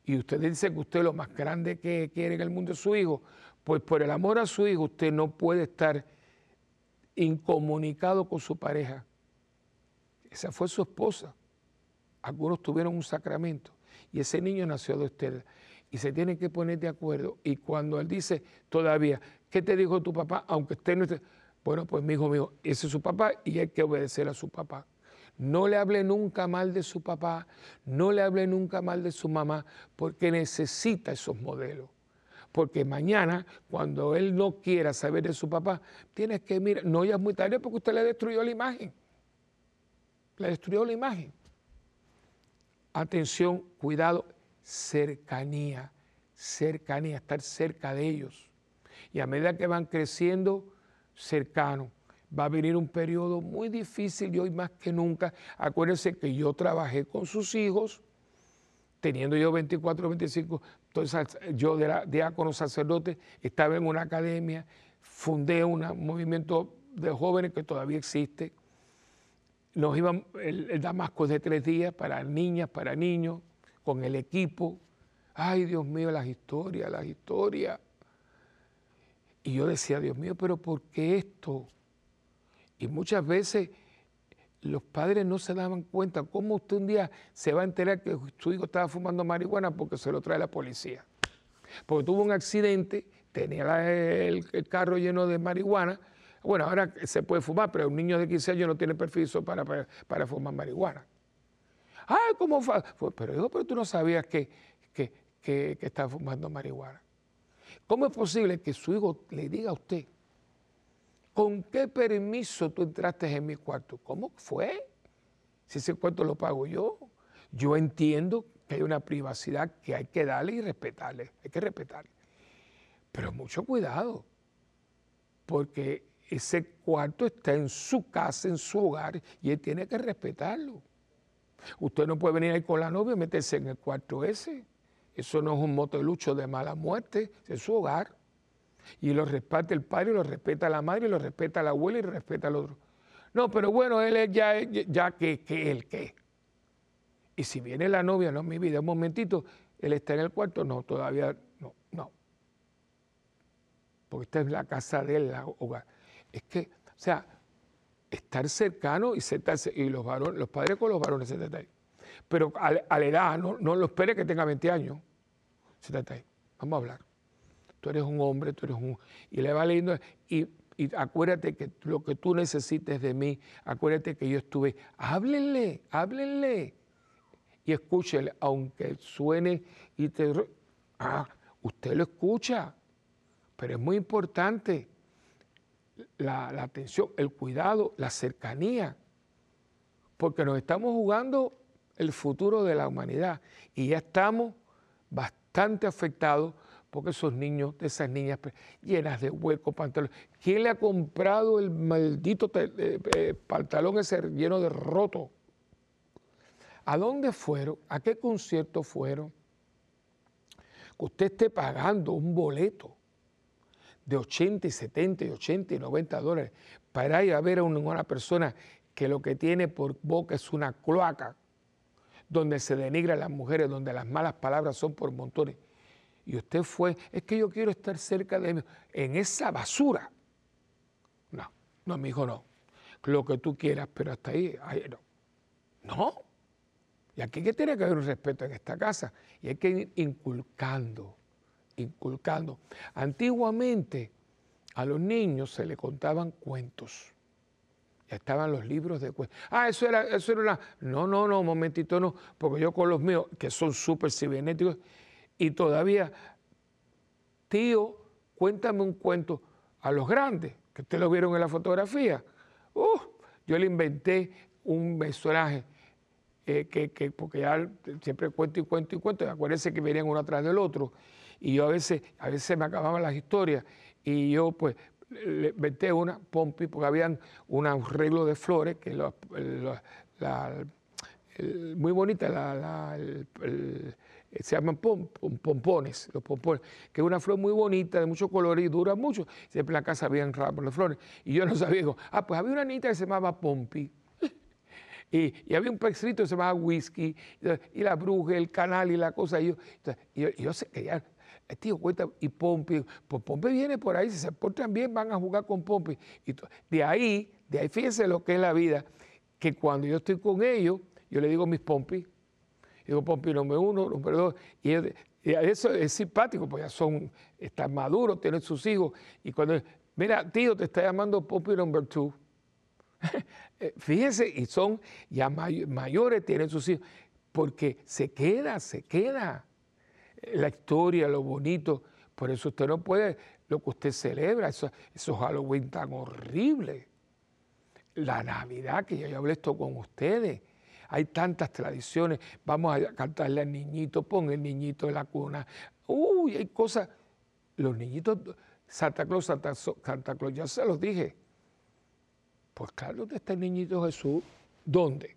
Y usted dice que usted lo más grande que quiere en el mundo es su hijo, pues por el amor a su hijo usted no puede estar incomunicado con su pareja. Esa fue su esposa. Algunos tuvieron un sacramento y ese niño nació de usted. Y se tienen que poner de acuerdo. Y cuando él dice todavía, ¿qué te dijo tu papá? Aunque esté no esté. Bueno, pues mi hijo mío, ese es su papá y hay que obedecer a su papá. No le hable nunca mal de su papá, no le hable nunca mal de su mamá, porque necesita esos modelos porque mañana, cuando él no quiera saber de su papá, tienes que mirar, no ya es muy tarde porque usted le destruyó la imagen. Le destruyó la imagen. Atención, cuidado, cercanía, cercanía, estar cerca de ellos. Y a medida que van creciendo, cercano. Va a venir un periodo muy difícil y hoy más que nunca. Acuérdense que yo trabajé con sus hijos, teniendo yo 24, 25, entonces yo era diácono sacerdote, estaba en una academia, fundé un movimiento de jóvenes que todavía existe. Nos iban, el, Damasco de tres días para niñas, para niños, con el equipo. Ay, Dios mío, las historias, las historias. Y yo decía, Dios mío, pero ¿por qué esto? Y muchas veces los padres no se daban cuenta cómo usted un día se va a enterar que su hijo estaba fumando marihuana porque se lo trae la policía. Porque tuvo un accidente, tenía el, carro lleno de marihuana. Bueno, ahora se puede fumar, pero un niño de 15 años no tiene permiso para, para, fumar marihuana. Ah, ¿cómo fue? Pero hijo, pero tú no sabías que, que, que estaba fumando marihuana. ¿Cómo es posible que su hijo le diga a usted ¿Con qué permiso tú entraste en mi cuarto? ¿Cómo fue? Si ese cuarto lo pago yo. Yo entiendo que hay una privacidad que hay que darle y respetarle. Hay que respetarle. Pero mucho cuidado, porque ese cuarto está en su casa, en su hogar, y él tiene que respetarlo. Usted no puede venir ahí con la novia y meterse en el cuarto ese. Eso no es un motelucho de mala muerte, es su hogar. Y lo respeta el padre, lo respeta la madre, lo respeta la abuela y lo respeta al otro. No, pero bueno, él es ya, ya que, que él qué. Y si viene la novia, no, mi vida, un momentito, él está en el cuarto, no, todavía no, no. Porque esta es la casa de él, la hogar. Es que, o sea, estar cercano y sentarse, y los varones, los padres con los varones, ahí. Pero a, la edad, no, no lo espere que tenga 20 años, Vamos a hablar tú eres un hombre, tú eres un... Y le va leyendo, y, acuérdate que lo que tú necesites de mí, acuérdate que yo estuve, háblenle, háblenle. Y escúchele, aunque suene y te... Ah, usted lo escucha, pero es muy importante la, la atención, el cuidado, la cercanía, porque nos estamos jugando el futuro de la humanidad. Y ya estamos bastante afectados porque esos niños, esas niñas llenas de huecos, pantalones. ¿Quién le ha comprado el maldito eh, eh, pantalón ese lleno de roto? ¿A dónde fueron? ¿A qué concierto fueron? Que usted esté pagando un boleto de 80 y 70 y 80 y 90 dólares para ir a ver a una persona que lo que tiene por boca es una cloaca, donde se denigra a las mujeres, donde las malas palabras son por montones. Y usted fue, es que yo quiero estar cerca de mí, en esa basura. No, no, mi hijo, no. Lo que tú quieras, pero hasta ahí, no. No. Y aquí que tiene que haber un respeto en esta casa. Y hay que ir inculcando, inculcando. Antiguamente a los niños se le contaban cuentos. Ya estaban los libros de cuentos. Ah, eso era, eso era una. No, no, no, un momentito no, porque yo con los míos, que son súper cibernéticos, y todavía, tío, cuéntame un cuento a los grandes, que ustedes lo vieron en la fotografía. Uh, yo le inventé un personaje eh, que, porque ya siempre cuento y cuento y cuento, y acuérdense que venían uno atrás del otro, y yo a veces, a veces me acababan las historias, y yo pues le inventé una, Pompi, porque habían un arreglo de flores, que muy bonita, la, se llaman pompones, los pompones, que es una flor muy bonita, de mucho color y dura mucho. Siempre en la casa habían ramos de flores. Y yo no sabía, digo, ah, pues había una niñita que se llamaba Pompi. Y, había un pescito que se llamaba whisky, y la bruja, el canal y la cosa. Y yo, y yo, sé que ya, eh, tío, cuenta, y Pompi, pues Pompi viene por ahí, si se portan bien van a jugar con Pompi. Y de ahí, de ahí fíjense lo que es la vida, que cuando yo estoy con ellos, yo le digo mis Pompi, digo Pompi número uno, número dos, y, eso es simpático, pues ya son, están maduros, tienen sus hijos, y cuando, mira, tío, te está llamando Pompi número two. Fíjense, y son ya mayores, tienen sus hijos, porque se queda, se queda la historia, lo bonito. Por eso usted no puede, lo que usted celebra, esos, Halloween tan horribles. La Navidad, que ya yo hablé esto con ustedes. Hay tantas tradiciones. Vamos a cantarle al niñito, pon el niñito en la cuna. Uy, hay cosas. Los niñitos, Santa Claus, Santa, Santa Claus, ya se los dije. Pues claro, ¿dónde está el niñito Jesús? ¿Dónde?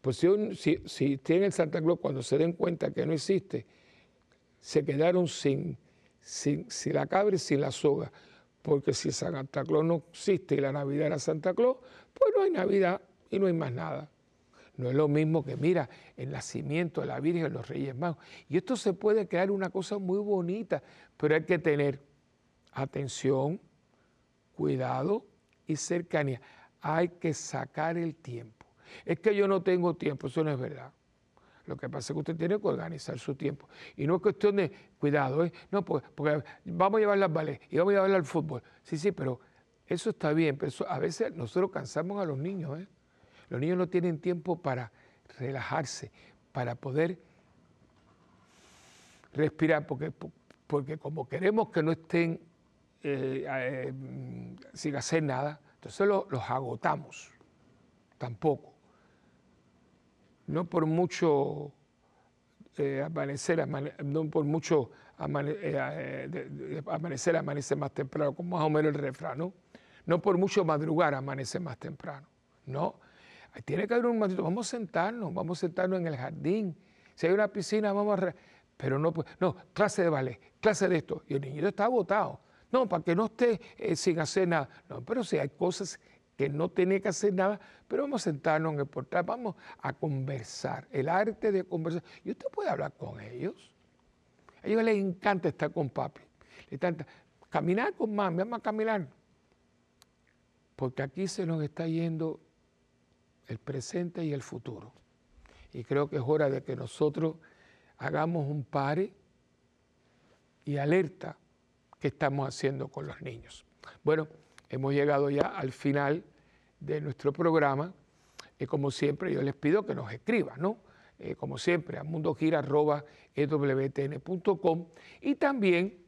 Pues si, si, si tiene el Santa Claus, cuando se den cuenta que no existe, se quedaron sin, sin, la cabra y sin la soga. Porque si Santa Claus no existe y la Navidad era Santa Claus, pues no hay Navidad y no hay más nada. No es lo mismo que, mira, el nacimiento de la Virgen, los Reyes Magos. Y esto se puede crear una cosa muy bonita, pero hay que tener atención, cuidado y cercanía. Hay que sacar el tiempo. Es que yo no tengo tiempo, eso no es verdad. Lo que pasa es que usted tiene que organizar su tiempo. Y no es cuestión de cuidado, ¿eh? no, porque, porque vamos a llevarla al ballet y vamos a llevarla al fútbol. Sí, sí, pero eso está bien, pero a veces nosotros cansamos a los niños. ¿eh? Los niños no tienen tiempo para relajarse, para poder respirar, porque, porque como queremos que no estén eh, eh, sin hacer nada, entonces los agotamos. Tampoco no por mucho eh, amanecer, no por mucho eh, eh, amanecer, amanece más temprano, como más o menos el refrán, ¿no? No por mucho madrugar amanece más temprano, no. Tiene que haber un momento, vamos a sentarnos, vamos a sentarnos en el jardín. Si hay una piscina, vamos a... Pero no, no, clase de ballet, clase de esto. Y el niñito está agotado. No, para que no esté sin hacer nada. No, pero si hay cosas que no tiene que hacer nada, pero vamos a sentarnos en el portal, vamos a conversar, el arte de conversar. Y usted puede hablar con ellos. A ellos les encanta estar con papi. Les encanta caminar con mami, vamos a caminar. Porque aquí se nos está yendo el presente y el futuro. Y creo que es hora de que nosotros hagamos un pare y alerta que estamos haciendo con los niños. Bueno, hemos llegado ya al final de nuestro programa. y como siempre, yo les pido que nos escriban, ¿no? Eh, como siempre, a mundogira.ewtn.com y también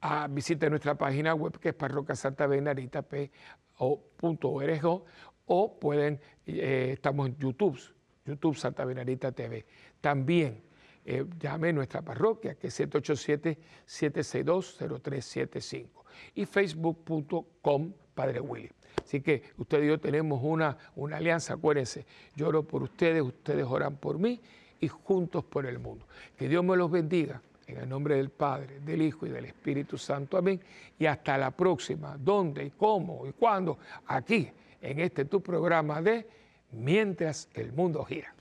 a, visite nuestra página web que es parroquiasantabenarita.org o pueden, eh, estamos en YouTube, YouTube Santa Benedita TV. También eh, llame a nuestra parroquia, que es 787-762-0375 y facebook.com Padre Willy. Así que usted y yo tenemos una, una alianza, acuérdense, yo oro por ustedes, ustedes oran por mí y juntos por el mundo. Que Dios me los bendiga. En el nombre del Padre, del Hijo y del Espíritu Santo. Amén. Y hasta la próxima. ¿Dónde y cómo y cuándo? Aquí, en este tu programa de Mientras el mundo gira.